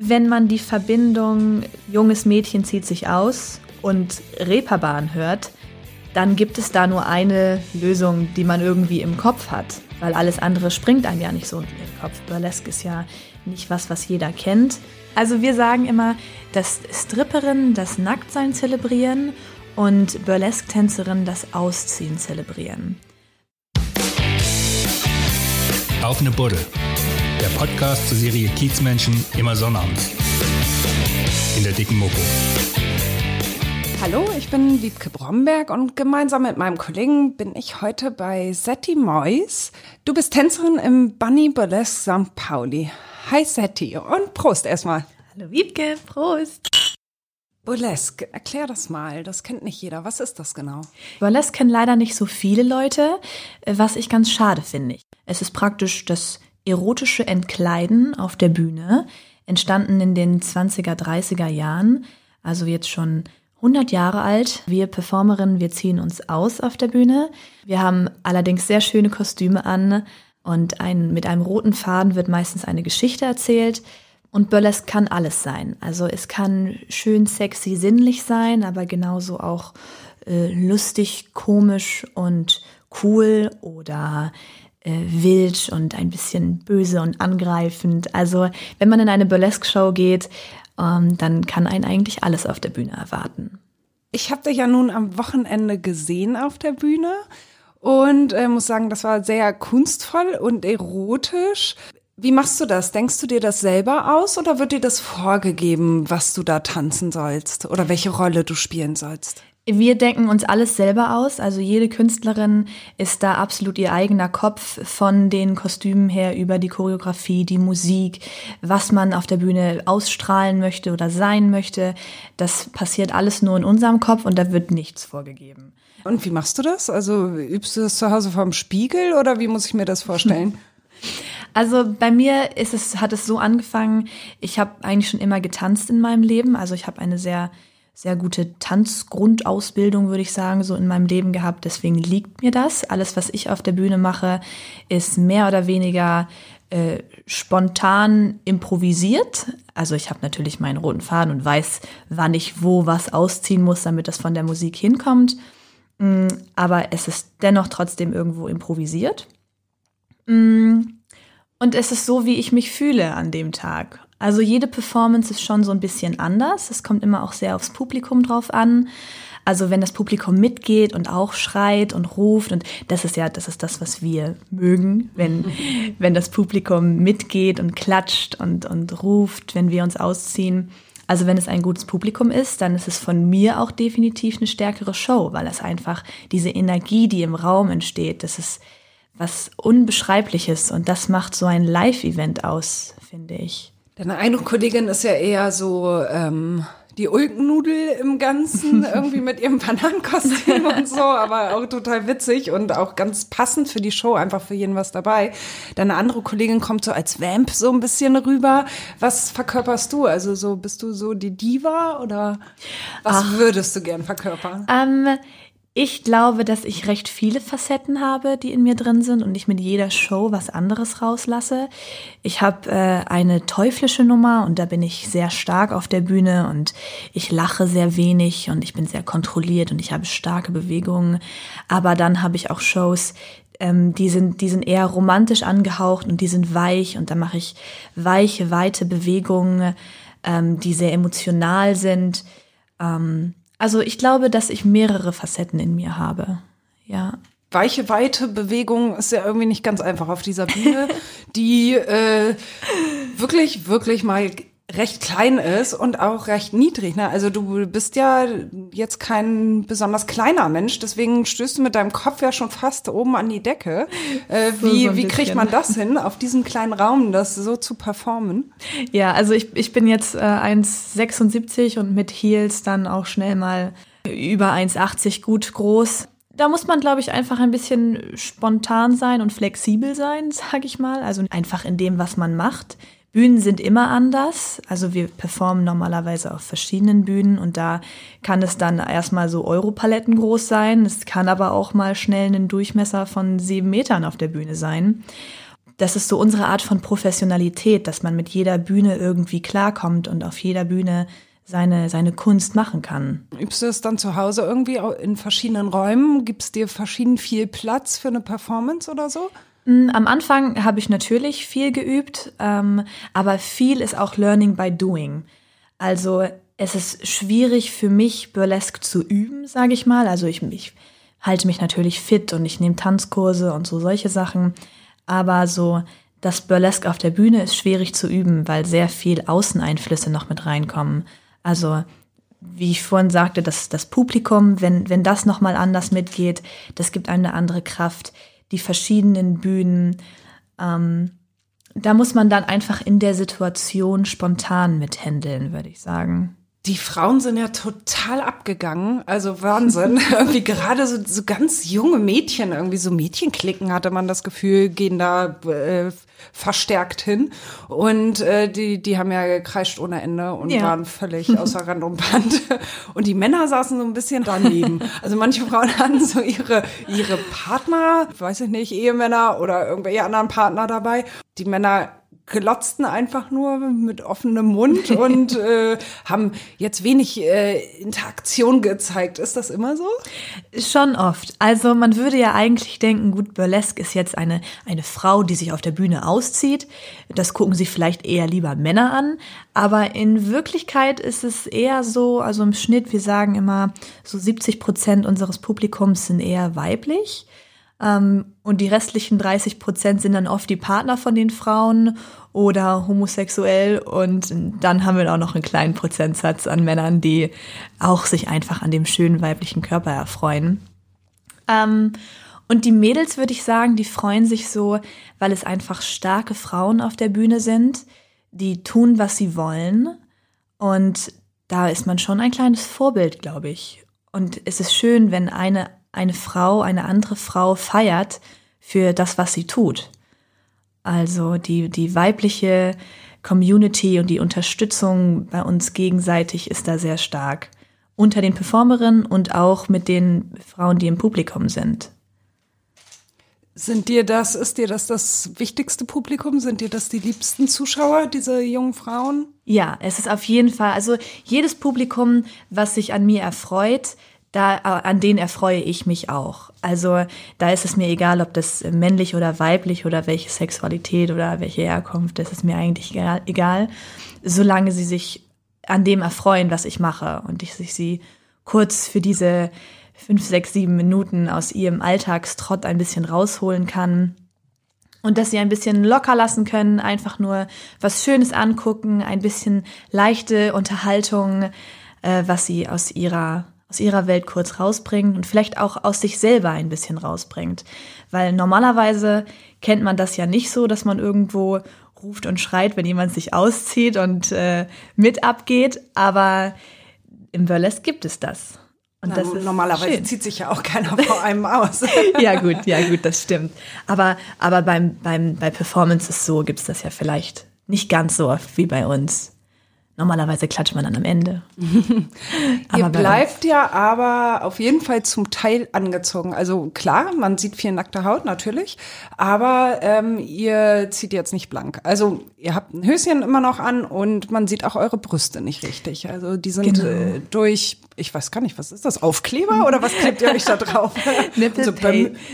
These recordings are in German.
Wenn man die Verbindung junges Mädchen zieht sich aus und Reeperbahn hört, dann gibt es da nur eine Lösung, die man irgendwie im Kopf hat, weil alles andere springt einem ja nicht so in den Kopf. Burlesque ist ja nicht was, was jeder kennt. Also wir sagen immer, dass Stripperinnen das Nacktsein zelebrieren und Burlesque-Tänzerinnen das Ausziehen zelebrieren. Auf eine Buddel. Der Podcast zur Serie Kiezmenschen immer sonnabends. In der dicken Mopo. Hallo, ich bin Wiebke Bromberg und gemeinsam mit meinem Kollegen bin ich heute bei Setti Mois. Du bist Tänzerin im Bunny Burlesque St. Pauli. Hi Setti und Prost erstmal. Hallo Wiebke, Prost. Burlesque, erklär das mal, das kennt nicht jeder. Was ist das genau? Burlesque kennen leider nicht so viele Leute, was ich ganz schade finde. Es ist praktisch das erotische Entkleiden auf der Bühne, entstanden in den 20er, 30er Jahren, also jetzt schon 100 Jahre alt. Wir Performerinnen, wir ziehen uns aus auf der Bühne. Wir haben allerdings sehr schöne Kostüme an und ein, mit einem roten Faden wird meistens eine Geschichte erzählt. Und Burlesque kann alles sein. Also es kann schön sexy, sinnlich sein, aber genauso auch äh, lustig, komisch und cool oder äh, wild und ein bisschen böse und angreifend. Also wenn man in eine Burlesque-Show geht, ähm, dann kann einen eigentlich alles auf der Bühne erwarten. Ich habe dich ja nun am Wochenende gesehen auf der Bühne und äh, muss sagen, das war sehr kunstvoll und erotisch. Wie machst du das? Denkst du dir das selber aus oder wird dir das vorgegeben, was du da tanzen sollst oder welche Rolle du spielen sollst? Wir denken uns alles selber aus. Also jede Künstlerin ist da absolut ihr eigener Kopf von den Kostümen her über die Choreografie, die Musik, was man auf der Bühne ausstrahlen möchte oder sein möchte. Das passiert alles nur in unserem Kopf und da wird nichts vorgegeben. Und wie machst du das? Also übst du das zu Hause vorm Spiegel oder wie muss ich mir das vorstellen? Also bei mir ist es, hat es so angefangen, ich habe eigentlich schon immer getanzt in meinem Leben. Also ich habe eine sehr sehr gute Tanzgrundausbildung, würde ich sagen, so in meinem Leben gehabt. Deswegen liegt mir das. Alles, was ich auf der Bühne mache, ist mehr oder weniger äh, spontan improvisiert. Also ich habe natürlich meinen roten Faden und weiß, wann ich wo was ausziehen muss, damit das von der Musik hinkommt. Mm, aber es ist dennoch trotzdem irgendwo improvisiert. Mm, und es ist so, wie ich mich fühle an dem Tag. Also jede Performance ist schon so ein bisschen anders. Es kommt immer auch sehr aufs Publikum drauf an. Also wenn das Publikum mitgeht und auch schreit und ruft und das ist ja, das ist das, was wir mögen, wenn, wenn das Publikum mitgeht und klatscht und, und ruft, wenn wir uns ausziehen. Also wenn es ein gutes Publikum ist, dann ist es von mir auch definitiv eine stärkere Show, weil es einfach diese Energie, die im Raum entsteht, das ist was Unbeschreibliches und das macht so ein Live-Event aus, finde ich. Deine eine Kollegin ist ja eher so ähm, die Ulkennudel im Ganzen, irgendwie mit ihrem Bananenkostüm und so, aber auch total witzig und auch ganz passend für die Show, einfach für jeden was dabei. Deine andere Kollegin kommt so als Vamp so ein bisschen rüber. Was verkörperst du? Also so bist du so die Diva oder was Ach, würdest du gern verkörpern? Ähm, ich glaube, dass ich recht viele Facetten habe, die in mir drin sind und ich mit jeder Show was anderes rauslasse. Ich habe äh, eine teuflische Nummer und da bin ich sehr stark auf der Bühne und ich lache sehr wenig und ich bin sehr kontrolliert und ich habe starke Bewegungen. Aber dann habe ich auch Shows, ähm, die sind, die sind eher romantisch angehaucht und die sind weich und da mache ich weiche, weite Bewegungen, ähm, die sehr emotional sind. Ähm, also ich glaube, dass ich mehrere Facetten in mir habe. Ja. Weiche, weite Bewegung ist ja irgendwie nicht ganz einfach auf dieser Bühne, die äh, wirklich, wirklich mal recht klein ist und auch recht niedrig. Ne? Also du bist ja jetzt kein besonders kleiner Mensch, deswegen stößt du mit deinem Kopf ja schon fast oben an die Decke. Äh, so, wie so wie kriegt man das hin, auf diesem kleinen Raum das so zu performen? Ja, also ich, ich bin jetzt äh, 1,76 und mit Heels dann auch schnell mal über 1,80 gut groß. Da muss man, glaube ich, einfach ein bisschen spontan sein und flexibel sein, sage ich mal. Also einfach in dem, was man macht. Bühnen sind immer anders. Also wir performen normalerweise auf verschiedenen Bühnen und da kann es dann erstmal so Europaletten groß sein. Es kann aber auch mal schnell ein Durchmesser von sieben Metern auf der Bühne sein. das ist so unsere Art von Professionalität, dass man mit jeder Bühne irgendwie klarkommt und auf jeder Bühne seine, seine Kunst machen kann. Übst du es dann zu Hause irgendwie in verschiedenen Räumen? Gibt es dir verschieden viel Platz für eine Performance oder so? Am Anfang habe ich natürlich viel geübt, ähm, aber viel ist auch Learning by Doing. Also es ist schwierig für mich, Burlesque zu üben, sage ich mal. Also ich, ich halte mich natürlich fit und ich nehme Tanzkurse und so solche Sachen. Aber so das Burlesque auf der Bühne ist schwierig zu üben, weil sehr viel Außeneinflüsse noch mit reinkommen. Also wie ich vorhin sagte, das, das Publikum, wenn, wenn das nochmal anders mitgeht, das gibt eine andere Kraft. Die verschiedenen Bühnen, ähm, da muss man dann einfach in der Situation spontan mithändeln, würde ich sagen die Frauen sind ja total abgegangen. Also Wahnsinn. irgendwie gerade so, so ganz junge Mädchen, irgendwie so Mädchenklicken hatte man das Gefühl, gehen da äh, verstärkt hin. Und äh, die, die haben ja gekreischt ohne Ende und ja. waren völlig außer Rand und Band. Und die Männer saßen so ein bisschen daneben. Also manche Frauen hatten so ihre, ihre Partner, weiß ich nicht, Ehemänner oder irgendwelche anderen Partner dabei. Die Männer glotzten einfach nur mit offenem Mund und äh, haben jetzt wenig äh, Interaktion gezeigt. Ist das immer so? Schon oft. Also man würde ja eigentlich denken, gut, Burlesque ist jetzt eine, eine Frau, die sich auf der Bühne auszieht. Das gucken sich vielleicht eher lieber Männer an. Aber in Wirklichkeit ist es eher so, also im Schnitt, wir sagen immer, so 70 Prozent unseres Publikums sind eher weiblich. Ähm, und die restlichen 30 Prozent sind dann oft die Partner von den Frauen oder homosexuell. Und dann haben wir auch noch einen kleinen Prozentsatz an Männern, die auch sich einfach an dem schönen weiblichen Körper erfreuen. Ähm, und die Mädels, würde ich sagen, die freuen sich so, weil es einfach starke Frauen auf der Bühne sind, die tun, was sie wollen. Und da ist man schon ein kleines Vorbild, glaube ich. Und es ist schön, wenn eine eine Frau eine andere Frau feiert für das, was sie tut. Also die, die weibliche Community und die Unterstützung bei uns gegenseitig ist da sehr stark. Unter den Performerinnen und auch mit den Frauen, die im Publikum sind. Sind dir das, ist dir das das wichtigste Publikum? Sind dir das die liebsten Zuschauer, diese jungen Frauen? Ja, es ist auf jeden Fall, also jedes Publikum, was sich an mir erfreut, da, an denen erfreue ich mich auch. Also da ist es mir egal, ob das männlich oder weiblich oder welche Sexualität oder welche Herkunft, das ist mir eigentlich egal, solange sie sich an dem erfreuen, was ich mache und ich sie kurz für diese fünf, sechs, sieben Minuten aus ihrem Alltagstrott ein bisschen rausholen kann und dass sie ein bisschen locker lassen können, einfach nur was Schönes angucken, ein bisschen leichte Unterhaltung, äh, was sie aus ihrer aus ihrer Welt kurz rausbringt und vielleicht auch aus sich selber ein bisschen rausbringt. Weil normalerweise kennt man das ja nicht so, dass man irgendwo ruft und schreit, wenn jemand sich auszieht und äh, mit abgeht, aber im Burlesque gibt es das. Und Na, das ist normalerweise schön. zieht sich ja auch keiner vor einem aus. ja gut, ja gut, das stimmt. Aber, aber beim, beim, bei Performances so gibt es das ja vielleicht nicht ganz so oft wie bei uns. Normalerweise klatscht man dann am Ende. Ihr bleibt ja aber auf jeden Fall zum Teil angezogen. Also klar, man sieht viel nackte Haut natürlich, aber ähm, ihr zieht jetzt nicht blank. Also ihr habt ein Höschen immer noch an und man sieht auch eure Brüste nicht richtig. Also die sind genau. äh, durch, ich weiß gar nicht, was ist das, Aufkleber oder was klebt ihr euch da drauf? Nipple, so pa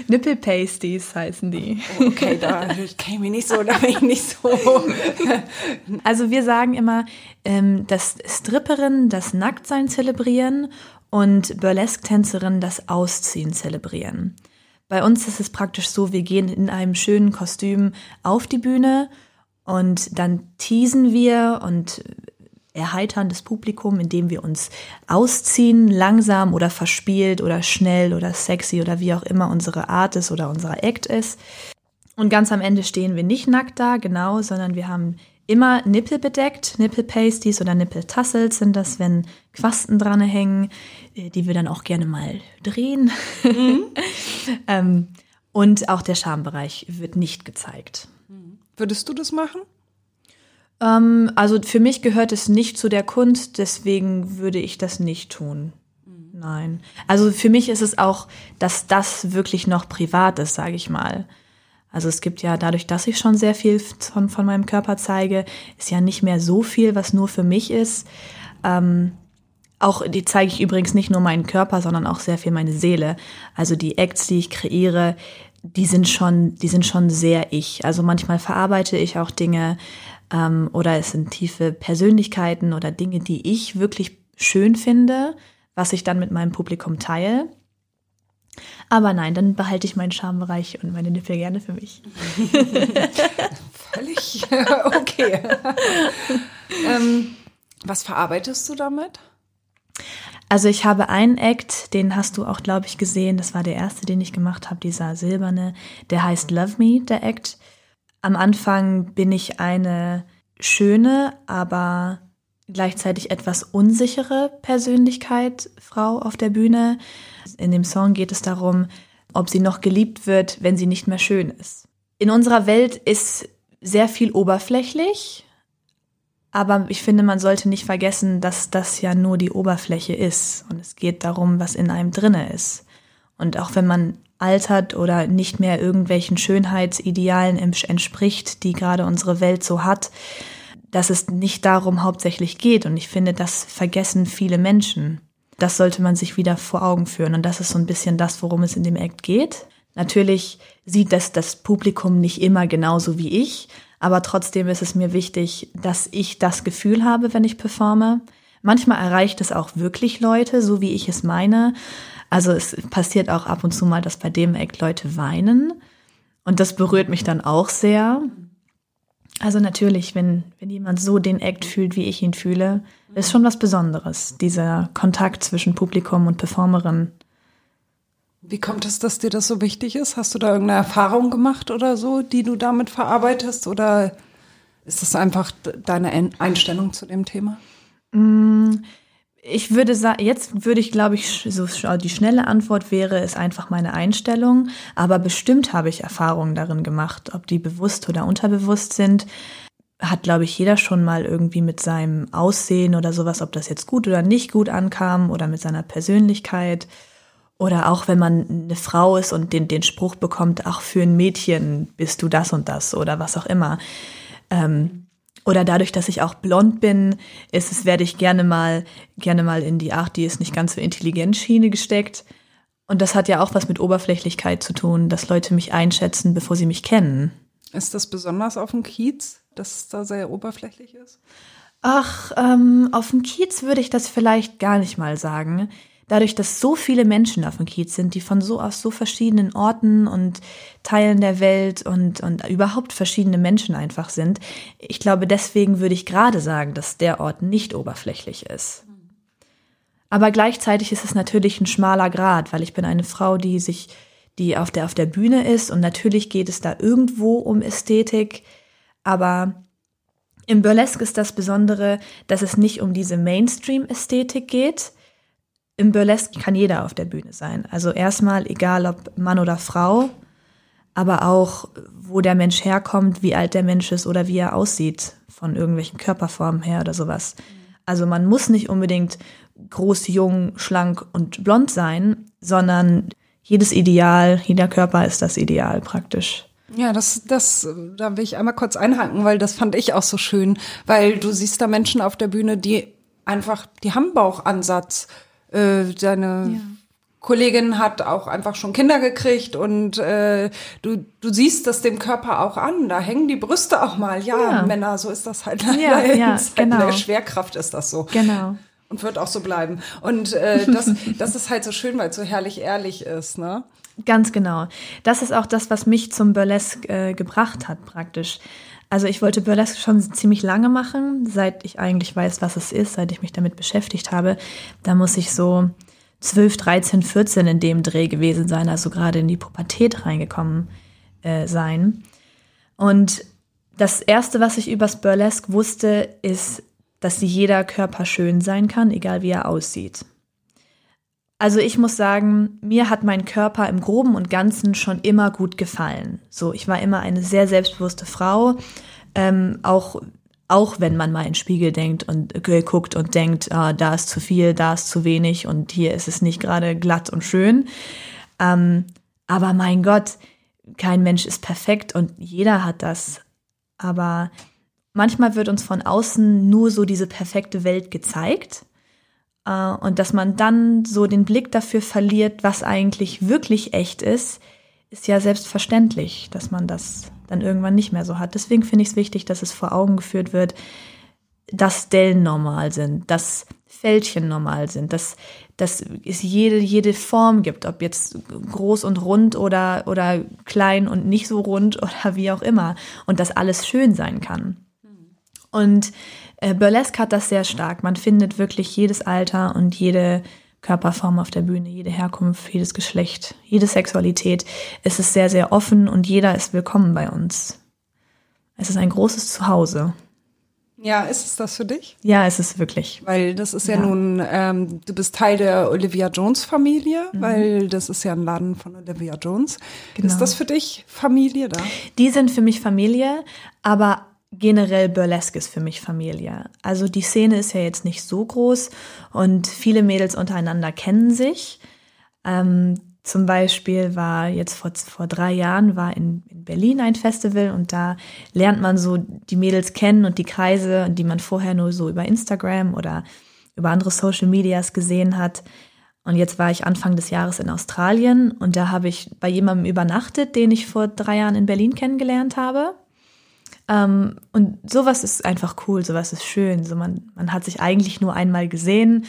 Nipple Pasties heißen die. Okay, da ich kenne mich nicht so, da bin ich nicht so. also wir sagen immer, ähm, dass Stripperinnen das Nacktsein zelebrieren und Burlesque-Tänzerinnen das Ausziehen zelebrieren. Bei uns ist es praktisch so, wir gehen in einem schönen Kostüm auf die Bühne und dann teasen wir und erheitern das Publikum, indem wir uns ausziehen, langsam oder verspielt oder schnell oder sexy oder wie auch immer unsere Art ist oder unser Act ist. Und ganz am Ende stehen wir nicht nackt da, genau, sondern wir haben immer Nippel bedeckt, Nippel Pasties oder Nippel Tassels sind das, wenn Quasten dran hängen, äh, die wir dann auch gerne mal drehen. Mhm. ähm, und auch der Schambereich wird nicht gezeigt. Würdest du das machen? Ähm, also für mich gehört es nicht zu der Kunst, deswegen würde ich das nicht tun. Mhm. Nein. Also für mich ist es auch, dass das wirklich noch privat ist, sage ich mal. Also es gibt ja dadurch, dass ich schon sehr viel von, von meinem Körper zeige, ist ja nicht mehr so viel, was nur für mich ist. Ähm, auch die zeige ich übrigens nicht nur meinen Körper, sondern auch sehr viel meine Seele. Also die Acts, die ich kreiere, die sind schon, die sind schon sehr ich. Also manchmal verarbeite ich auch Dinge ähm, oder es sind tiefe Persönlichkeiten oder Dinge, die ich wirklich schön finde, was ich dann mit meinem Publikum teile. Aber nein, dann behalte ich meinen Schambereich und meine Nippel gerne für mich. Völlig okay. ähm, was verarbeitest du damit? Also ich habe einen Act, den hast du auch, glaube ich, gesehen. Das war der erste, den ich gemacht habe, dieser silberne. Der heißt Love Me, der Act. Am Anfang bin ich eine schöne, aber gleichzeitig etwas unsichere Persönlichkeit, Frau auf der Bühne. In dem Song geht es darum, ob sie noch geliebt wird, wenn sie nicht mehr schön ist. In unserer Welt ist sehr viel oberflächlich, aber ich finde, man sollte nicht vergessen, dass das ja nur die Oberfläche ist und es geht darum, was in einem drinne ist. Und auch wenn man altert oder nicht mehr irgendwelchen Schönheitsidealen entspricht, die gerade unsere Welt so hat, dass es nicht darum hauptsächlich geht. Und ich finde, das vergessen viele Menschen. Das sollte man sich wieder vor Augen führen. Und das ist so ein bisschen das, worum es in dem Act geht. Natürlich sieht das das Publikum nicht immer genauso wie ich, aber trotzdem ist es mir wichtig, dass ich das Gefühl habe, wenn ich performe. Manchmal erreicht es auch wirklich Leute, so wie ich es meine. Also es passiert auch ab und zu mal, dass bei dem Act Leute weinen. Und das berührt mich dann auch sehr. Also natürlich, wenn, wenn jemand so den Act fühlt, wie ich ihn fühle, ist schon was Besonderes, dieser Kontakt zwischen Publikum und Performerin. Wie kommt es, dass dir das so wichtig ist? Hast du da irgendeine Erfahrung gemacht oder so, die du damit verarbeitest? Oder ist das einfach deine Einstellung zu dem Thema? Mm, ich würde sagen, jetzt würde ich, glaube ich, so die schnelle Antwort wäre, ist einfach meine Einstellung. Aber bestimmt habe ich Erfahrungen darin gemacht, ob die bewusst oder unterbewusst sind. Hat, glaube ich, jeder schon mal irgendwie mit seinem Aussehen oder sowas, ob das jetzt gut oder nicht gut ankam oder mit seiner Persönlichkeit. Oder auch wenn man eine Frau ist und den, den Spruch bekommt, ach, für ein Mädchen bist du das und das oder was auch immer. Ähm, oder dadurch, dass ich auch blond bin, ist es, werde ich gerne mal, gerne mal in die, ach, die ist nicht ganz so intelligent Schiene gesteckt. Und das hat ja auch was mit Oberflächlichkeit zu tun, dass Leute mich einschätzen, bevor sie mich kennen. Ist das besonders auf dem Kiez, dass es da sehr oberflächlich ist? Ach, ähm, auf dem Kiez würde ich das vielleicht gar nicht mal sagen dadurch, dass so viele Menschen auf dem Kiez sind, die von so aus so verschiedenen Orten und Teilen der Welt und, und überhaupt verschiedene Menschen einfach sind, ich glaube, deswegen würde ich gerade sagen, dass der Ort nicht oberflächlich ist. Aber gleichzeitig ist es natürlich ein schmaler Grad, weil ich bin eine Frau, die sich, die auf der, auf der Bühne ist und natürlich geht es da irgendwo um Ästhetik, aber im Burlesque ist das Besondere, dass es nicht um diese Mainstream-Ästhetik geht, im Burlesque kann jeder auf der Bühne sein. Also erstmal, egal ob Mann oder Frau, aber auch, wo der Mensch herkommt, wie alt der Mensch ist oder wie er aussieht, von irgendwelchen Körperformen her oder sowas. Also man muss nicht unbedingt groß, jung, schlank und blond sein, sondern jedes Ideal, jeder Körper ist das Ideal praktisch. Ja, das, das, da will ich einmal kurz einhaken, weil das fand ich auch so schön, weil du siehst da Menschen auf der Bühne, die einfach, die haben Bauchansatz äh, deine ja. Kollegin hat auch einfach schon Kinder gekriegt und äh, du, du siehst das dem Körper auch an. Da hängen die Brüste auch mal. Ja, ja. Männer, so ist das halt. Ja, ja, genau. der Schwerkraft ist das so. Genau. Und wird auch so bleiben. Und äh, das, das ist halt so schön, weil es so herrlich ehrlich ist, ne? Ganz genau. Das ist auch das, was mich zum Burlesque äh, gebracht hat, praktisch. Also ich wollte Burlesque schon ziemlich lange machen, seit ich eigentlich weiß, was es ist, seit ich mich damit beschäftigt habe. Da muss ich so 12, 13, 14 in dem Dreh gewesen sein, also gerade in die Pubertät reingekommen äh, sein. Und das Erste, was ich übers Burlesque wusste, ist, dass jeder Körper schön sein kann, egal wie er aussieht. Also ich muss sagen, mir hat mein Körper im groben und ganzen schon immer gut gefallen. So, ich war immer eine sehr selbstbewusste Frau, ähm, auch auch wenn man mal in den Spiegel denkt und äh, guckt und denkt, ah, da ist zu viel, da ist zu wenig und hier ist es nicht gerade glatt und schön. Ähm, aber mein Gott, kein Mensch ist perfekt und jeder hat das. Aber manchmal wird uns von außen nur so diese perfekte Welt gezeigt. Äh, und dass man dann so den Blick dafür verliert, was eigentlich wirklich echt ist, ist ja selbstverständlich, dass man das dann irgendwann nicht mehr so hat. Deswegen finde ich es wichtig, dass es vor Augen geführt wird, dass Dellen normal sind, dass Fältchen normal sind, dass, dass es jede, jede Form gibt, ob jetzt groß und rund oder, oder klein und nicht so rund oder wie auch immer. Und dass alles schön sein kann. Und äh, Burlesque hat das sehr stark. Man findet wirklich jedes Alter und jede Körperform auf der Bühne, jede Herkunft, jedes Geschlecht, jede Sexualität. Es ist sehr, sehr offen und jeder ist willkommen bei uns. Es ist ein großes Zuhause. Ja, ist es das für dich? Ja, es ist wirklich. Weil das ist ja, ja nun, ähm, du bist Teil der Olivia Jones Familie, mhm. weil das ist ja ein Laden von Olivia Jones. Genau. Ist das für dich Familie da? Die sind für mich Familie, aber generell Burlesque ist für mich Familie. Also die Szene ist ja jetzt nicht so groß und viele Mädels untereinander kennen sich. Ähm, zum Beispiel war jetzt vor, vor drei Jahren war in, in Berlin ein Festival und da lernt man so die Mädels kennen und die Kreise, die man vorher nur so über Instagram oder über andere Social Medias gesehen hat. Und jetzt war ich Anfang des Jahres in Australien und da habe ich bei jemandem übernachtet, den ich vor drei Jahren in Berlin kennengelernt habe. Ähm, und sowas ist einfach cool, sowas ist schön. So man, man hat sich eigentlich nur einmal gesehen,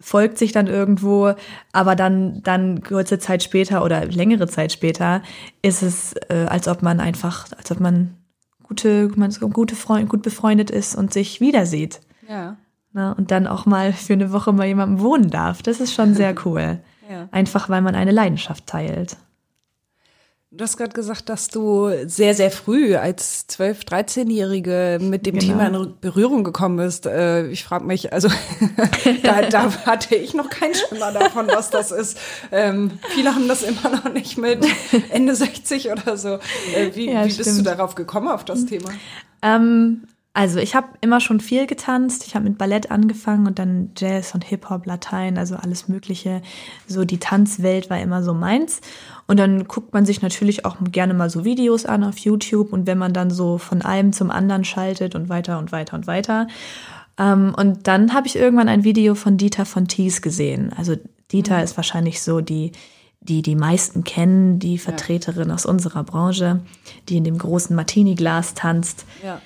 folgt sich dann irgendwo, aber dann, dann kurze Zeit später oder längere Zeit später ist es, äh, als ob man einfach, als ob man gute, man gute Freund, gut befreundet ist und sich wieder sieht. Ja. Na, und dann auch mal für eine Woche mal jemandem wohnen darf. Das ist schon sehr cool. ja. Einfach weil man eine Leidenschaft teilt. Du hast gerade gesagt, dass du sehr, sehr früh als 12-, 13-Jährige mit dem genau. Thema in Berührung gekommen bist. Äh, ich frage mich, also da, da, hatte ich noch keinen Schimmer davon, was das ist. Ähm, viele haben das immer noch nicht mit Ende 60 oder so. Äh, wie, ja, wie bist du darauf gekommen, auf das Thema? Ähm, also ich habe immer schon viel getanzt. Ich habe mit Ballett angefangen und dann Jazz und Hip-Hop, Latein, also alles Mögliche. So die Tanzwelt war immer so meins. Und dann guckt man sich natürlich auch gerne mal so Videos an auf YouTube und wenn man dann so von einem zum anderen schaltet und weiter und weiter und weiter. Ähm, und dann habe ich irgendwann ein Video von Dieter von Thies gesehen. Also Dieter mhm. ist wahrscheinlich so die, die die meisten kennen, die Vertreterin ja. aus unserer Branche, die in dem großen Martini-Glas tanzt. Ja.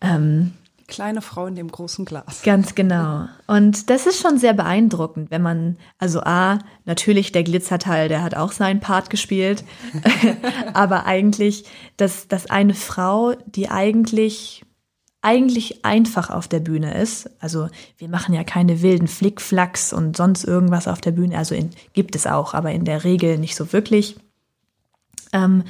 Ähm, kleine Frau in dem großen Glas. Ganz genau. Und das ist schon sehr beeindruckend, wenn man, also A, natürlich der Glitzerteil, der hat auch seinen Part gespielt, aber eigentlich, dass, dass eine Frau, die eigentlich eigentlich einfach auf der Bühne ist. Also wir machen ja keine wilden Flickflacks und sonst irgendwas auf der Bühne. Also in, gibt es auch, aber in der Regel nicht so wirklich. Ähm,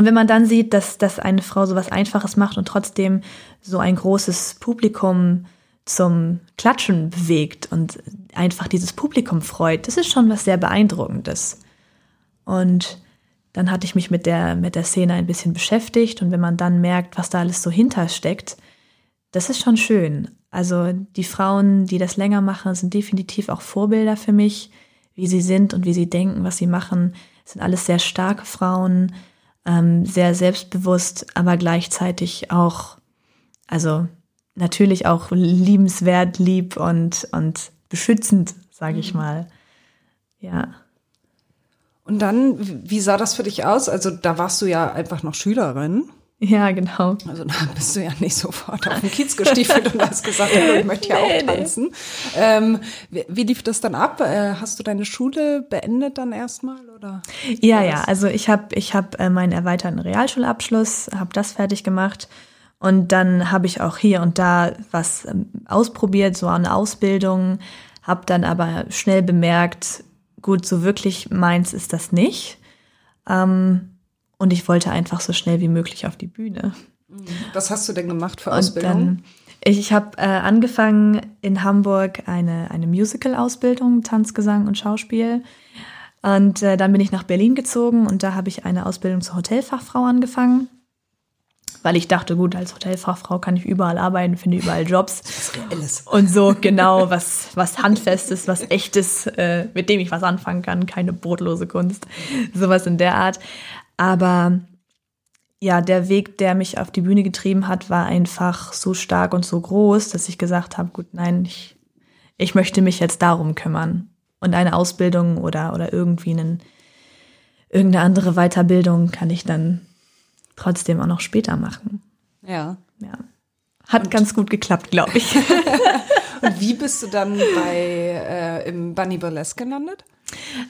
und wenn man dann sieht, dass, dass eine Frau so was Einfaches macht und trotzdem so ein großes Publikum zum Klatschen bewegt und einfach dieses Publikum freut, das ist schon was sehr Beeindruckendes. Und dann hatte ich mich mit der, mit der Szene ein bisschen beschäftigt und wenn man dann merkt, was da alles so hintersteckt, das ist schon schön. Also die Frauen, die das länger machen, sind definitiv auch Vorbilder für mich, wie sie sind und wie sie denken, was sie machen. Es sind alles sehr starke Frauen, ähm, sehr selbstbewusst, aber gleichzeitig auch, also natürlich auch liebenswert, lieb und, und beschützend, sage ich mhm. mal. Ja. Und dann, wie sah das für dich aus? Also da warst du ja einfach noch Schülerin. Ja, genau. Also da bist du ja nicht sofort auf den Kiez gestiefelt und hast gesagt, ich möchte ja auch tanzen. Ähm, wie, wie, lief das dann ab? Äh, hast du deine Schule beendet dann erstmal oder? Ja, ja. Also ich habe ich hab, äh, meinen erweiterten Realschulabschluss, habe das fertig gemacht und dann habe ich auch hier und da was ähm, ausprobiert, so eine Ausbildung, habe dann aber schnell bemerkt, gut, so wirklich meins ist das nicht. Ähm, und ich wollte einfach so schnell wie möglich auf die Bühne. Was hast du denn gemacht für Ausbildung? Dann, ich, ich habe äh, angefangen in Hamburg eine, eine Musical-Ausbildung, Tanz, Gesang und Schauspiel. Und äh, dann bin ich nach Berlin gezogen und da habe ich eine Ausbildung zur Hotelfachfrau angefangen. Weil ich dachte, gut, als Hotelfachfrau kann ich überall arbeiten, finde überall Jobs. Was Reelles. Und so, genau, was, was Handfestes, was Echtes, äh, mit dem ich was anfangen kann, keine brotlose Kunst. Sowas in der Art. Aber ja, der Weg, der mich auf die Bühne getrieben hat, war einfach so stark und so groß, dass ich gesagt habe, gut, nein, ich, ich möchte mich jetzt darum kümmern. Und eine Ausbildung oder, oder irgendwie einen, irgendeine andere Weiterbildung kann ich dann trotzdem auch noch später machen. Ja. Ja. Hat und ganz gut geklappt, glaube ich. und wie bist du dann bei äh, im Bunny Burlesque gelandet?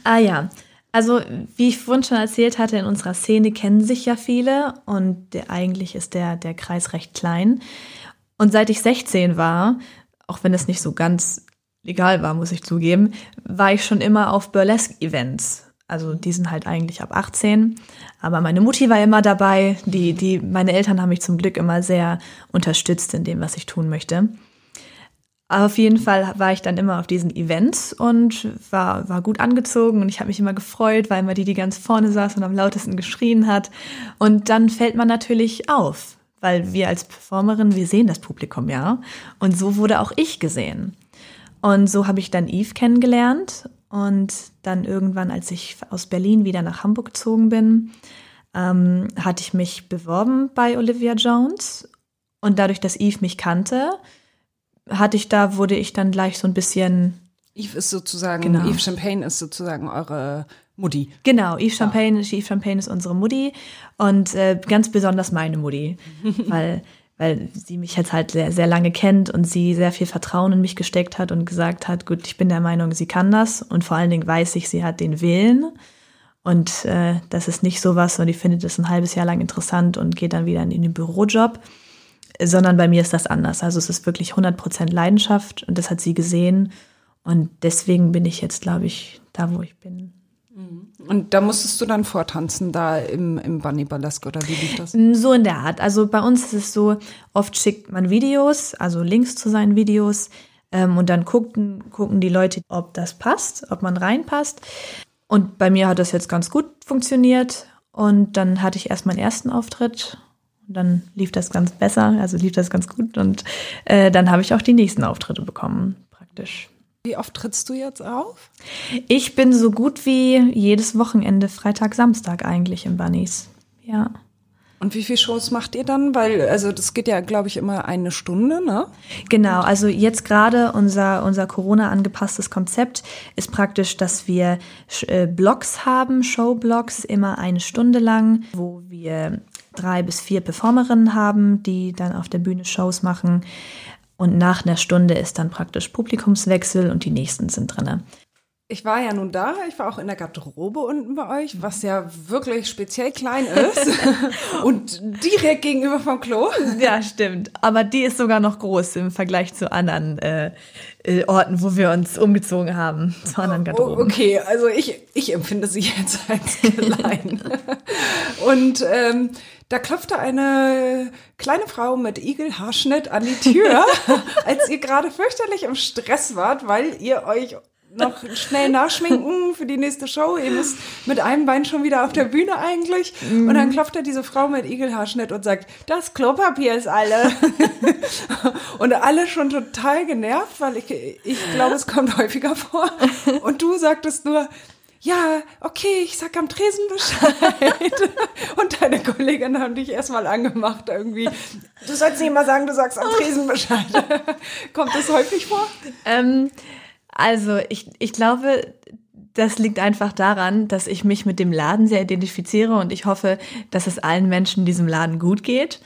Ah ja, also, wie ich vorhin schon erzählt hatte, in unserer Szene kennen sich ja viele und der, eigentlich ist der, der Kreis recht klein. Und seit ich 16 war, auch wenn es nicht so ganz legal war, muss ich zugeben, war ich schon immer auf Burlesque-Events. Also die sind halt eigentlich ab 18. Aber meine Mutti war immer dabei. Die, die, meine Eltern haben mich zum Glück immer sehr unterstützt in dem, was ich tun möchte. Auf jeden Fall war ich dann immer auf diesen Events und war, war gut angezogen und ich habe mich immer gefreut, weil immer die, die ganz vorne saß und am lautesten geschrien hat. Und dann fällt man natürlich auf, weil wir als Performerin, wir sehen das Publikum ja. Und so wurde auch ich gesehen. Und so habe ich dann Eve kennengelernt und dann irgendwann, als ich aus Berlin wieder nach Hamburg gezogen bin, ähm, hatte ich mich beworben bei Olivia Jones. Und dadurch, dass Eve mich kannte, hatte ich da, wurde ich dann gleich so ein bisschen. Eve ist sozusagen, Genau. Eve Champagne ist sozusagen eure Mutti. Genau, Eve Champagne, Eve Champagne ist unsere Mutti und äh, ganz besonders meine Mutti, weil, weil sie mich jetzt halt sehr, sehr lange kennt und sie sehr viel Vertrauen in mich gesteckt hat und gesagt hat, gut, ich bin der Meinung, sie kann das und vor allen Dingen weiß ich, sie hat den Willen und äh, das ist nicht sowas und die findet es ein halbes Jahr lang interessant und geht dann wieder in den Bürojob, sondern bei mir ist das anders. Also es ist wirklich 100% Leidenschaft und das hat sie gesehen und deswegen bin ich jetzt, glaube ich, da, wo ich bin. Und da musstest du dann vortanzen, da im, im Bunny Burlesque, oder wie lief das? So in der Art. Also bei uns ist es so, oft schickt man Videos, also Links zu seinen Videos ähm, und dann gucken, gucken die Leute, ob das passt, ob man reinpasst. Und bei mir hat das jetzt ganz gut funktioniert und dann hatte ich erst meinen ersten Auftritt dann lief das ganz besser, also lief das ganz gut und äh, dann habe ich auch die nächsten Auftritte bekommen, praktisch. Wie oft trittst du jetzt auf? Ich bin so gut wie jedes Wochenende, Freitag, Samstag eigentlich im Bunnies. Ja. Und wie viele Shows macht ihr dann? Weil, also das geht ja, glaube ich, immer eine Stunde, ne? Genau, also jetzt gerade unser, unser Corona-angepasstes Konzept ist praktisch, dass wir äh, Blocks haben, Showblocks, immer eine Stunde lang, wo wir drei bis vier Performerinnen haben, die dann auf der Bühne Shows machen. Und nach einer Stunde ist dann praktisch Publikumswechsel und die nächsten sind drinne. Ich war ja nun da, ich war auch in der Garderobe unten bei euch, was ja wirklich speziell klein ist und direkt gegenüber vom Klo. Ja, stimmt. Aber die ist sogar noch groß im Vergleich zu anderen äh, äh, Orten, wo wir uns umgezogen haben, zu anderen Oh, Garderoben. okay, also ich, ich empfinde sie jetzt als klein. und ähm, da klopfte eine kleine Frau mit Igelhaarschnitt an die Tür, als ihr gerade fürchterlich im Stress wart, weil ihr euch noch schnell nachschminken für die nächste Show. Ihr müsst mit einem Bein schon wieder auf der Bühne eigentlich. Und dann klopft da diese Frau mit Igelhaarschnitt und sagt, das Klopapier ist alle. und alle schon total genervt, weil ich, ich glaube, es kommt häufiger vor. Und du sagtest nur, ja, okay, ich sag am Tresen Bescheid. Und deine Kolleginnen haben dich erstmal angemacht irgendwie. Du sollst nicht mal sagen, du sagst am Tresen Bescheid. Kommt das häufig vor? Ähm, also ich, ich glaube, das liegt einfach daran, dass ich mich mit dem Laden sehr identifiziere und ich hoffe, dass es allen Menschen in diesem Laden gut geht.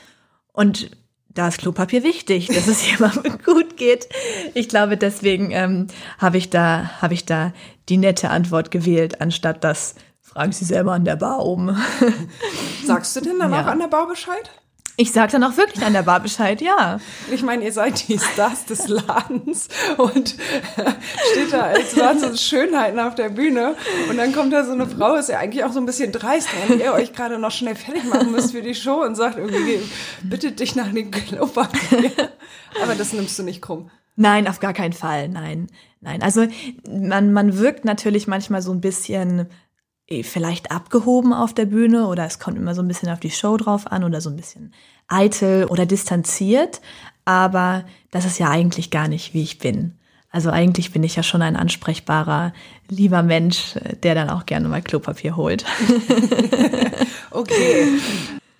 Und da ist Klopapier wichtig, dass es jemandem gut geht. Ich glaube, deswegen ähm, habe ich da habe ich da die nette Antwort gewählt, anstatt das fragen Sie selber an der Bar oben. Sagst du denn dann Ja. auch an der Bar Bescheid? Ich sage dann auch wirklich an der Bar Bescheid, ja. Ich meine, ihr seid die Stars des Ladens und steht da als Wahnsinnsschönheiten auf der Bühne und dann kommt da so eine Frau, ist ja eigentlich auch so ein bisschen dreist, wenn ihr euch gerade noch schnell fertig machen müsst für die Show und sagt irgendwie, bittet dich nach dem Klopapier. Aber das nimmst du nicht krumm. Nein, auf gar keinen Fall. Nein, nein. Also man, man wirkt natürlich manchmal so ein bisschen vielleicht abgehoben auf der Bühne oder es kommt immer so ein bisschen auf die Show drauf an oder so ein bisschen eitel oder distanziert. Aber das ist ja eigentlich gar nicht, wie ich bin. Also eigentlich bin ich ja schon ein ansprechbarer, lieber Mensch, äh, der dann auch gerne mal Klopapier holt. Okay.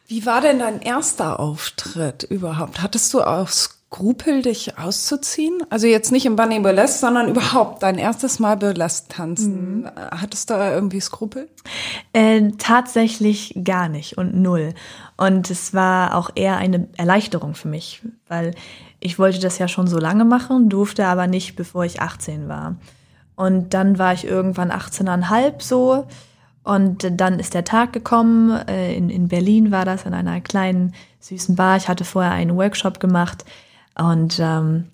Wie war denn dein erster Auftritt überhaupt? Hattest du auch Skrupel, dich auszuziehen? Also jetzt nicht im Bunny Burlesque, sondern überhaupt dein erstes Mal Burlesque tanzen. Mhm. Hattest du da irgendwie Skrupel? Äh, tatsächlich gar nicht und null. Und es war auch eher eine Erleichterung für mich, weil ich wollte das ja schon so lange machen, durfte aber nicht, bevor ich 18 war. Und dann war ich irgendwann 18,5 so. Und dann ist der Tag gekommen, äh, in, in Berlin war das, in einer kleinen süßen Bar. Ich hatte vorher einen Workshop gemacht und ähm,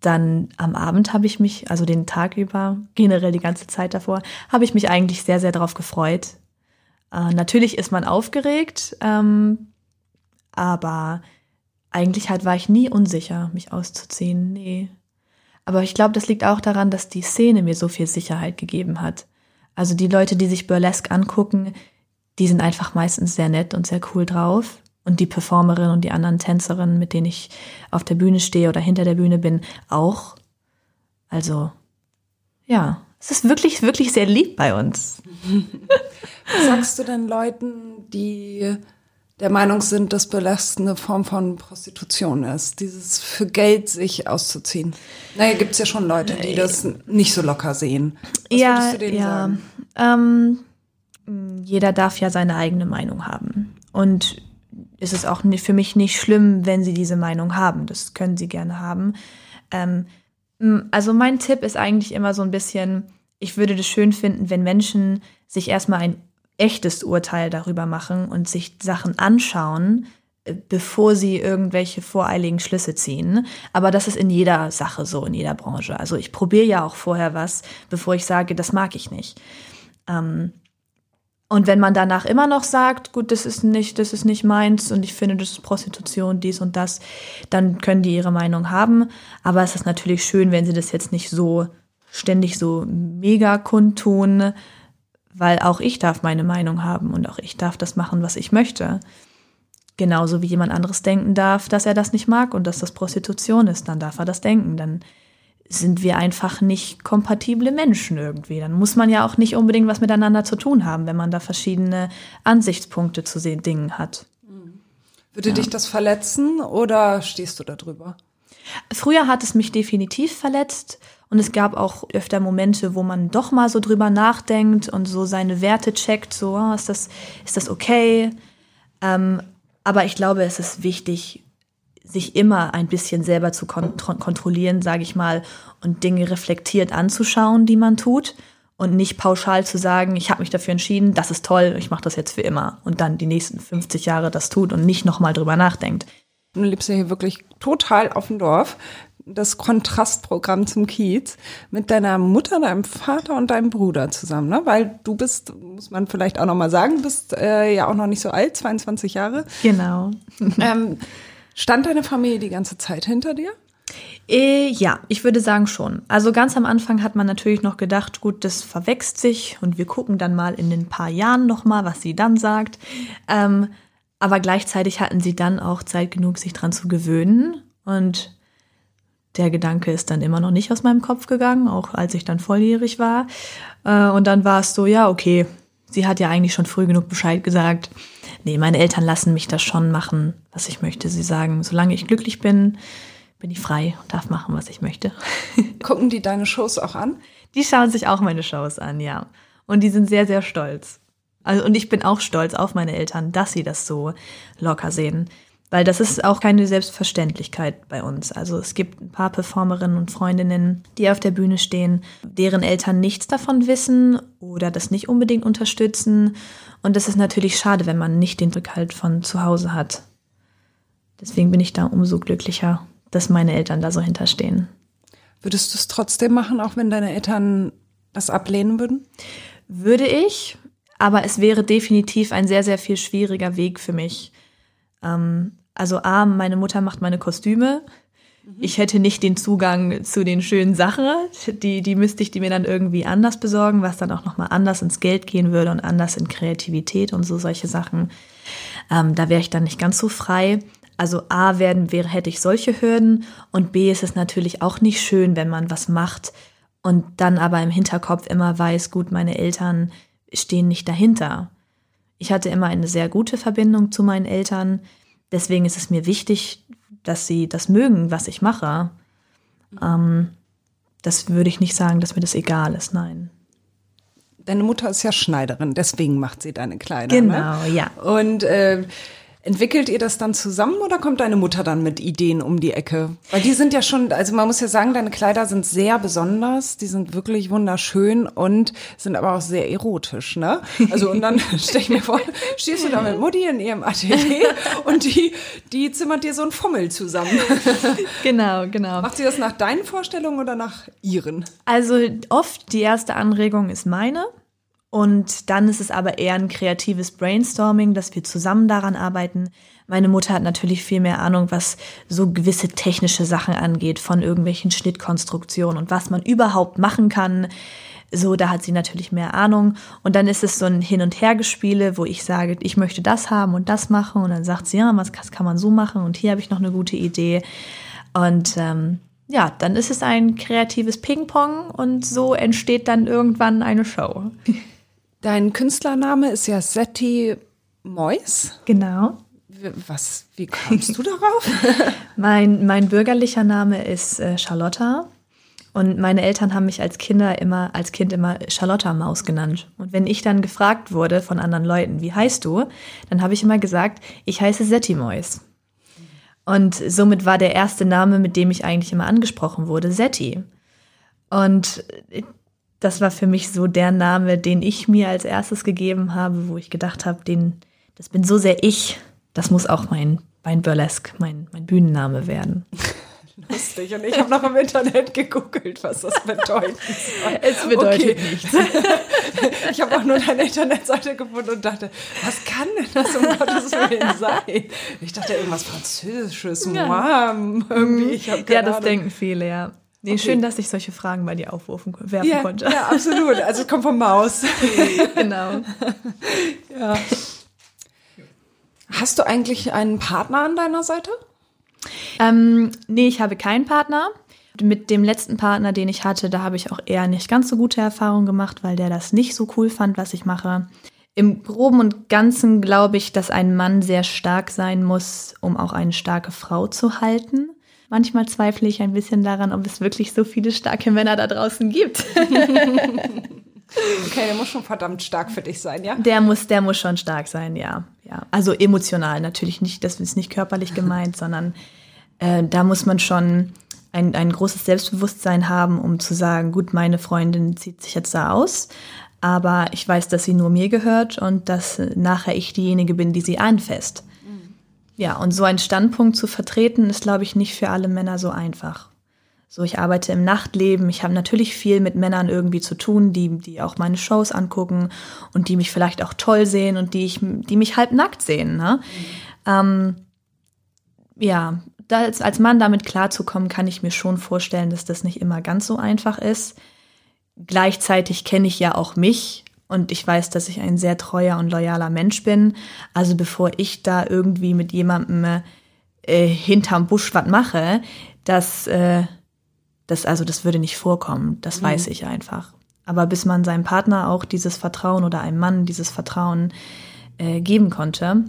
dann am Abend habe ich mich, also den Tag über, generell die ganze Zeit davor, habe ich mich eigentlich sehr, sehr darauf gefreut. Äh, natürlich ist man aufgeregt, ähm, aber eigentlich halt war ich nie unsicher, mich auszuziehen. Nee. Aber ich glaube, das liegt auch daran, dass die Szene mir so viel Sicherheit gegeben hat. Also die Leute, die sich Burlesque angucken, die sind einfach meistens sehr nett und sehr cool drauf. Und die Performerin und die anderen Tänzerinnen, mit denen ich auf der Bühne stehe oder hinter der Bühne bin, auch. Also, ja, es ist wirklich, wirklich sehr lieb bei uns. Was sagst du denn Leuten, die der Meinung sind, dass Burlesque eine Form von Prostitution ist, dieses für Geld sich auszuziehen. Naja, gibt es ja schon Leute, die das nicht so locker sehen. Was ja, ja. Ähm, jeder darf ja seine eigene Meinung haben. Und es ist auch für mich nicht schlimm, wenn sie diese Meinung haben. Das können sie gerne haben. Ähm, also mein Tipp ist eigentlich immer so ein bisschen, ich würde das schön finden, wenn Menschen sich erstmal ein echtes Urteil darüber machen und sich Sachen anschauen, äh, bevor sie irgendwelche voreiligen Schlüsse ziehen. Aber das ist in jeder Sache so, in jeder Branche. Also ich probiere ja auch vorher was, bevor ich sage, das mag ich nicht. Ähm, und wenn man danach immer noch sagt, gut, das ist nicht, das ist nicht meins und ich finde, das ist Prostitution, dies und das, dann können die ihre Meinung haben. Aber es ist natürlich schön, wenn sie das jetzt nicht so ständig so mega kundtun, weil auch ich darf meine Meinung haben und auch ich darf das machen, was ich möchte. Genauso wie jemand anderes denken darf, dass er das nicht mag und dass das Prostitution ist, dann darf er das denken. Dann sind wir einfach nicht kompatible Menschen irgendwie. Dann muss man ja auch nicht unbedingt was miteinander zu tun haben, wenn man da verschiedene Ansichtspunkte zu den Dingen hat. Würde ja. dich das verletzen oder stehst du da drüber? Früher hat es mich definitiv verletzt und es gab auch öfter Momente, wo man doch mal so drüber nachdenkt und so seine Werte checkt, so, oh, ist das, ist das okay? Ähm, aber ich glaube, es ist wichtig, sich immer ein bisschen selber zu kon kontrollieren, sage ich mal, und Dinge reflektiert anzuschauen, die man tut und nicht pauschal zu sagen, ich habe mich dafür entschieden, das ist toll, ich mache das jetzt für immer und dann die nächsten 50 Jahre das tut und nicht nochmal drüber nachdenkt. Du lebst ja hier wirklich total auf dem Dorf das Kontrastprogramm zum Kiez mit deiner Mutter, deinem Vater und deinem Bruder zusammen, ne? Weil du bist, muss man vielleicht auch noch mal sagen, bist äh, ja auch noch nicht so alt, 22 Jahre. Genau. ähm, stand deine Familie die ganze Zeit hinter dir? Äh, ja, ich würde sagen schon. Also ganz am Anfang hat man natürlich noch gedacht, gut, das verwächst sich und wir gucken dann mal in ein paar Jahren noch mal, was sie dann sagt. Ähm, aber gleichzeitig hatten sie dann auch Zeit genug, sich dran zu gewöhnen und der Gedanke ist dann immer noch nicht aus meinem Kopf gegangen, auch als ich dann volljährig war. Äh, und dann war es so, ja, okay, sie hat ja eigentlich schon früh genug Bescheid gesagt. Nee, meine Eltern lassen mich das schon machen, was ich möchte. Sie sagen, solange ich glücklich bin, bin ich frei und darf machen, was ich möchte. Gucken die deine Shows auch an? Die schauen sich auch meine Shows an, ja. Und die sind sehr, sehr stolz. Also, und ich bin auch stolz auf meine Eltern, dass sie das so locker sehen. Weil das ist auch keine Selbstverständlichkeit bei uns. Also es gibt ein paar Performerinnen und Freundinnen, die auf der Bühne stehen, deren Eltern nichts davon wissen oder das nicht unbedingt unterstützen. Und das ist natürlich schade, wenn man nicht den Rückhalt von zu Hause hat. Deswegen bin ich da umso glücklicher, dass meine Eltern da so hinterstehen. Würdest du es trotzdem machen, auch wenn deine Eltern das ablehnen würden? Würde ich, aber es wäre definitiv ein sehr, sehr viel schwieriger Weg für mich. Ähm, also A, meine Mutter macht meine Kostüme. Mhm. Ich hätte nicht den Zugang zu den schönen Sachen. Die, die müsste ich die mir dann irgendwie anders besorgen, was dann auch nochmal anders ins Geld gehen würde und anders in Kreativität und so solche Sachen. Ähm, da wäre ich dann nicht ganz so frei. Also A werden wäre, hätte ich solche Hürden und B ist es natürlich auch nicht schön, wenn man was macht und dann aber im Hinterkopf immer weiß, gut, meine Eltern stehen nicht dahinter. Ich hatte immer eine sehr gute Verbindung zu meinen Eltern. Deswegen ist es mir wichtig, dass sie das mögen, was ich mache. Ähm, das würde ich nicht sagen, dass mir das egal ist, nein. Deine Mutter ist ja Schneiderin, deswegen macht sie deine Kleider. Genau, ne? ja. Und äh, Entwickelt ihr das dann zusammen oder kommt deine Mutter dann mit Ideen um die Ecke? Weil die sind ja schon, also man muss ja sagen, deine Kleider sind sehr besonders, die sind wirklich wunderschön und sind aber auch sehr erotisch, ne? Also und dann stell ich mir vor, stehst du da mit Mutti in ihrem Atelier und die, die zimmert dir so ein Fummel zusammen. Genau, genau. Macht sie das nach deinen Vorstellungen oder nach ihren? Also oft die erste Anregung ist meine. Und dann ist es aber eher ein kreatives Brainstorming, dass wir zusammen daran arbeiten. Meine Mutter hat natürlich viel mehr Ahnung, was so gewisse technische Sachen angeht, von irgendwelchen Schnittkonstruktionen und was man überhaupt machen kann. So, da hat sie natürlich mehr Ahnung. Und dann ist es so ein Hin- und Hergespiele, wo ich sage, ich möchte das haben und das machen. Und dann sagt sie, ja, was kann man so machen? Und hier habe ich noch eine gute Idee. Und ähm, ja, dann ist es ein kreatives Ping-Pong und so entsteht dann irgendwann eine Show. Dein Künstlername ist ja Setti Mois. Genau. Was, wie kamst du darauf? mein, mein bürgerlicher Name ist äh, Charlotta. Und meine Eltern haben mich als Kinder immer, als Kind immer Charlotta Maus genannt. Und wenn ich dann gefragt wurde von anderen Leuten, wie heißt du, dann habe ich immer gesagt, ich heiße Setti Mois. Und somit war der erste Name, mit dem ich eigentlich immer angesprochen wurde, Setti. Und das war für mich so der Name, den ich mir als erstes gegeben habe, wo ich gedacht habe, den, das bin so sehr ich, das muss auch mein, mein Burlesque, mein, mein Bühnenname werden. Lustig. Und ich habe noch im Internet gegoogelt, was das bedeutet. es bedeutet okay. nichts. ich habe auch nur deine Internetseite gefunden und dachte, was kann denn das um Gottes Willen sein? Ich dachte irgendwas Französisches, ja. Mom, irgendwie. Ich ja, das Ahnung. denken viele, ja. Nee, okay. schön, dass ich solche Fragen bei dir aufwerfen ja, konnte. Ja, absolut. Also es kommt vom Maus. genau. ja. Hast du eigentlich einen Partner an deiner Seite? Ähm, nee, ich habe keinen Partner. Mit dem letzten Partner, den ich hatte, da habe ich auch eher nicht ganz so gute Erfahrungen gemacht, weil der das nicht so cool fand, was ich mache. Im groben und ganzen glaube ich, dass ein Mann sehr stark sein muss, um auch eine starke Frau zu halten. Manchmal zweifle ich ein bisschen daran, ob es wirklich so viele starke Männer da draußen gibt. Okay, der muss schon verdammt stark für dich sein, ja? Der muss, der muss schon stark sein, ja. ja. Also emotional natürlich nicht, das ist nicht körperlich gemeint, sondern äh, da muss man schon ein, ein großes Selbstbewusstsein haben, um zu sagen, gut, meine Freundin zieht sich jetzt da aus, aber ich weiß, dass sie nur mir gehört und dass nachher ich diejenige bin, die sie anfasst. Ja, und so einen Standpunkt zu vertreten, ist, glaube ich, nicht für alle Männer so einfach. So, ich arbeite im Nachtleben. Ich habe natürlich viel mit Männern irgendwie zu tun, die, die auch meine Shows angucken und die mich vielleicht auch toll sehen und die, ich, die mich halb nackt sehen. Ne? Mhm. Ähm, ja, da, als, als Mann damit klarzukommen, kann ich mir schon vorstellen, dass das nicht immer ganz so einfach ist. Gleichzeitig kenne ich ja auch mich und ich weiß, dass ich ein sehr treuer und loyaler Mensch bin. Also bevor ich da irgendwie mit jemandem äh, hinterm Busch was mache, das, äh, das, also das würde nicht vorkommen. Das mhm. weiß ich einfach. Aber bis man seinem Partner auch dieses Vertrauen oder einem Mann dieses Vertrauen äh, geben konnte,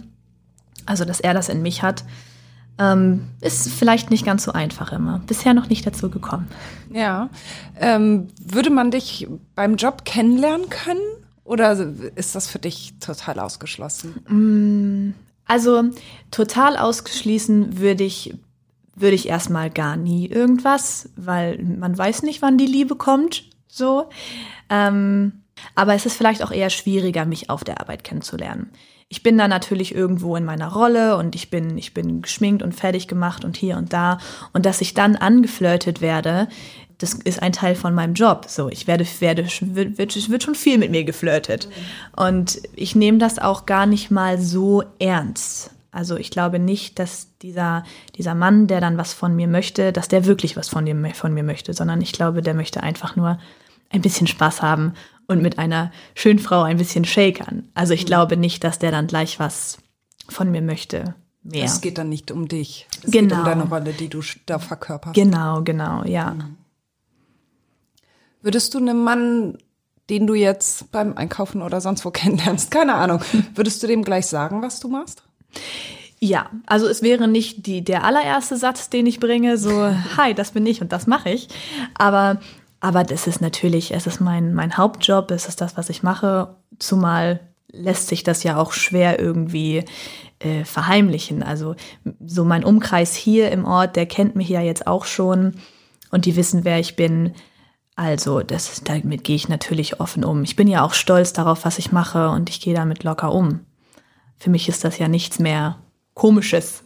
also dass er das in mich hat, ähm, ist vielleicht nicht ganz so einfach immer. Bisher noch nicht dazu gekommen. Ja. Ähm, würde man dich beim Job kennenlernen können? Oder ist das für dich total ausgeschlossen? Mm, also total ausgeschließen würde ich, würde ich erstmal gar nie irgendwas, weil man weiß nicht, wann die Liebe kommt. So. Ähm, aber es ist vielleicht auch eher schwieriger, mich auf der Arbeit kennenzulernen. Ich bin da natürlich irgendwo in meiner Rolle und ich bin, ich bin geschminkt und fertig gemacht und hier und da. Und dass ich dann angeflirtet werde, das ist ein Teil von meinem Job. So, ich werde, werde wird, wird schon viel mit mir geflirtet. Und ich nehme das auch gar nicht mal so ernst. Also ich glaube nicht, dass dieser, dieser Mann, der dann was von mir möchte, dass der wirklich was von, dem, von mir möchte, sondern ich glaube, der möchte einfach nur ein bisschen Spaß haben und mit einer schönen Frau ein bisschen shakern. Also ich mhm. glaube nicht, dass der dann gleich was von mir möchte. Mehr. Es geht dann nicht um dich. Es genau. geht um deine Rolle, die du da verkörperst. Genau, genau, ja. Mhm. Würdest du einem Mann den du jetzt beim Einkaufen oder sonst wo kennenlernst, keine Ahnung, würdest du dem gleich sagen, was du machst? Ja, also es wäre nicht die, der allererste Satz, den ich bringe, so, hi, das bin ich und das mache ich. Aber, aber das ist natürlich, es ist mein, mein Hauptjob, es ist das, was ich mache, zumal lässt sich das ja auch schwer irgendwie äh, verheimlichen. Also so mein Umkreis hier im Ort, der kennt mich ja jetzt auch schon und die wissen, wer ich bin. Also das, damit gehe ich natürlich offen um. Ich bin ja auch stolz darauf, was ich mache und ich gehe damit locker um. Für mich ist das ja nichts mehr Komisches.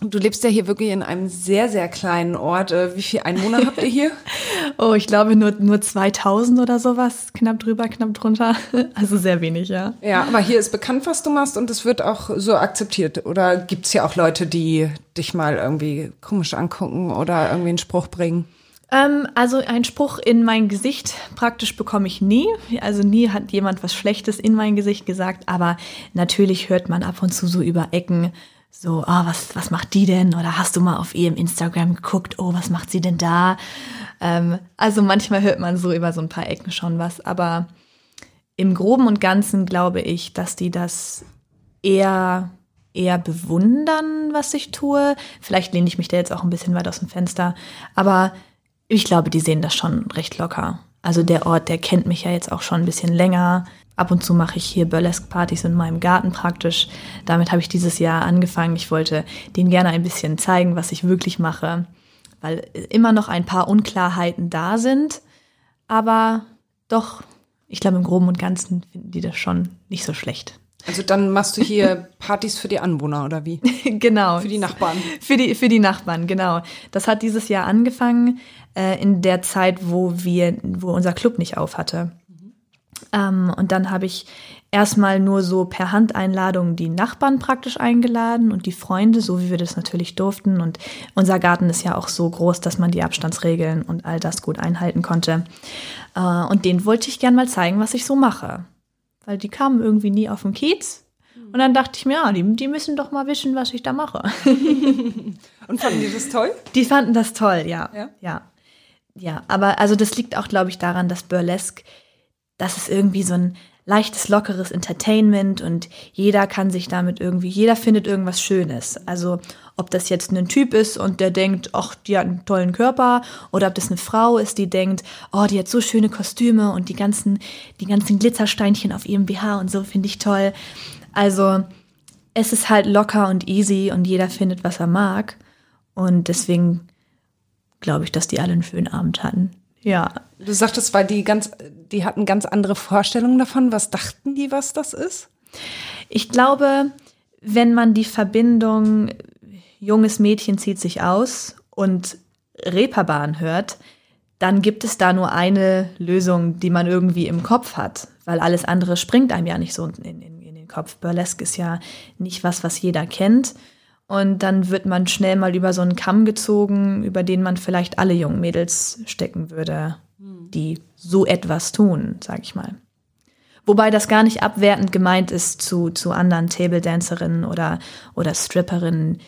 Du lebst ja hier wirklich in einem sehr, sehr kleinen Ort. Äh, wie viel Einwohner habt ihr hier? oh, ich glaube nur, nur 2000 oder sowas. Knapp drüber, knapp drunter. Also sehr wenig, ja. Ja, aber hier ist bekannt, was du machst und es wird auch so akzeptiert. Oder gibt es ja auch Leute, die dich mal irgendwie komisch angucken oder irgendwie einen Spruch bringen? Ähm, also ein Spruch in mein Gesicht praktisch bekomme ich nie. Also nie hat jemand was Schlechtes in mein Gesicht gesagt. Aber natürlich hört man ab und zu so über Ecken so, oh, was, was macht die denn? Oder hast du mal auf ihrem Instagram geguckt, oh, was macht sie denn da? Ähm, also manchmal hört man so über so ein paar Ecken schon was, aber im Groben und Ganzen glaube ich, dass die das eher, eher bewundern, was ich tue. Vielleicht lehne ich mich da jetzt auch ein bisschen weit aus dem Fenster, aber ich glaube, die sehen das schon recht locker. Also der Ort, der kennt mich ja jetzt auch schon ein bisschen länger. Ab und zu mache ich hier Burlesque-Partys in meinem Garten praktisch. Damit habe ich dieses Jahr angefangen. Ich wollte denen gerne ein bisschen zeigen, was ich wirklich mache, weil immer noch ein paar Unklarheiten da sind. Aber doch, ich glaube, im Groben und Ganzen finden die das schon nicht so schlecht. Also dann machst du hier Partys für die Anwohner oder wie? genau. Für die Nachbarn. Für die, für die Nachbarn, genau. Das hat dieses Jahr angefangen, äh, in der Zeit, wo wir, wo unser Club nicht auf hatte. Ähm, und dann habe ich erstmal nur so per Handeinladung die Nachbarn praktisch eingeladen und die Freunde, so wie wir das natürlich durften. Und unser Garten ist ja auch so groß, dass man die Abstandsregeln und all das gut einhalten konnte. Äh, und denen wollte ich gern mal zeigen, was ich so mache. Weil die kamen irgendwie nie auf den Kiez. Und dann dachte ich mir, ja, die, die müssen doch mal wissen, was ich da mache. und fanden die das toll? Die fanden das toll, ja. Ja. Ja, ja aber also das liegt auch, glaube ich, daran, dass Burlesque das ist irgendwie so ein leichtes, lockeres Entertainment und jeder kann sich damit irgendwie, jeder findet irgendwas Schönes. Also ob das jetzt ein Typ ist und der denkt, ach, die hat einen tollen Körper, oder ob das eine Frau ist, die denkt, oh, die hat so schöne Kostüme und die ganzen, die ganzen Glitzersteinchen auf ihrem BH und so finde ich toll. Also es ist halt locker und easy und jeder findet, was er mag. Und deswegen glaube ich, dass die alle einen schönen Abend hatten. Ja. Du sagtest, weil die ganz, die hatten ganz andere Vorstellungen davon. Was dachten die, was das ist? Ich glaube, wenn man die Verbindung junges Mädchen zieht sich aus und Reeperbahn hört, dann gibt es da nur eine Lösung, die man irgendwie im Kopf hat, weil alles andere springt einem ja nicht so in, in, in den Kopf. Burlesque ist ja nicht was, was jeder kennt. Und dann wird man schnell mal über so einen Kamm gezogen, über den man vielleicht alle jungen Mädels stecken würde, die so etwas tun, sag ich mal. Wobei das gar nicht abwertend gemeint ist zu, zu anderen Table-Dancerinnen oder, oder Stripperinnen,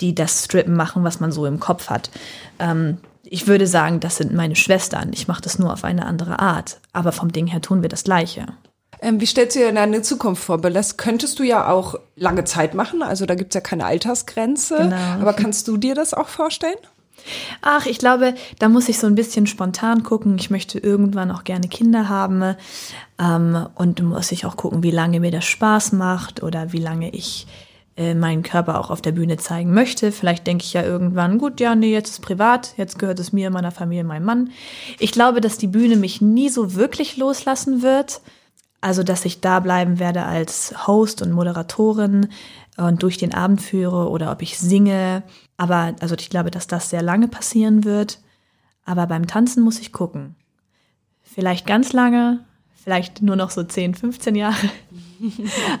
die das Strippen machen, was man so im Kopf hat. Ähm, ich würde sagen, das sind meine Schwestern. Ich mache das nur auf eine andere Art. Aber vom Ding her tun wir das Gleiche. Ähm, wie stellst du dir deine Zukunft vor? Burlesque könntest du ja auch lange Zeit machen, also da gibt's ja keine Altersgrenze. Genau. Aber kannst du dir das auch vorstellen? Ach, ich glaube, da muss ich so ein bisschen spontan gucken. Ich möchte irgendwann auch gerne Kinder haben. Ähm, und muss ich auch gucken, wie lange mir das Spaß macht oder wie lange ich äh, meinen Körper auch auf der Bühne zeigen möchte. Vielleicht denke ich ja irgendwann, gut, ja, nee, jetzt ist privat, jetzt gehört es mir, meiner Familie, meinem Mann. Ich glaube, dass die Bühne mich nie so wirklich loslassen wird. Also, dass ich da bleiben werde als Host und Moderatorin und durch den Abend führe oder ob ich singe. Aber, also ich glaube, dass das sehr lange passieren wird. Aber beim Tanzen muss ich gucken. Vielleicht ganz lange, vielleicht nur noch so 10, 15 Jahre.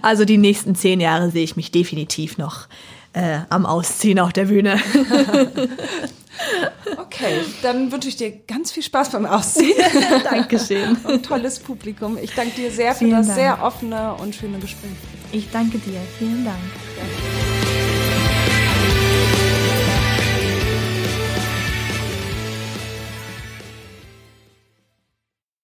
Also die nächsten 10 Jahre sehe ich mich definitiv noch äh, am Ausziehen auf der Bühne. Okay, dann wünsche ich dir ganz viel Spaß beim Ausziehen. Dankeschön. Und tolles Publikum. Ich danke dir sehr für Vielen das Dank. sehr offene und schöne Gespräch. Ich danke dir. Vielen Dank. Ja.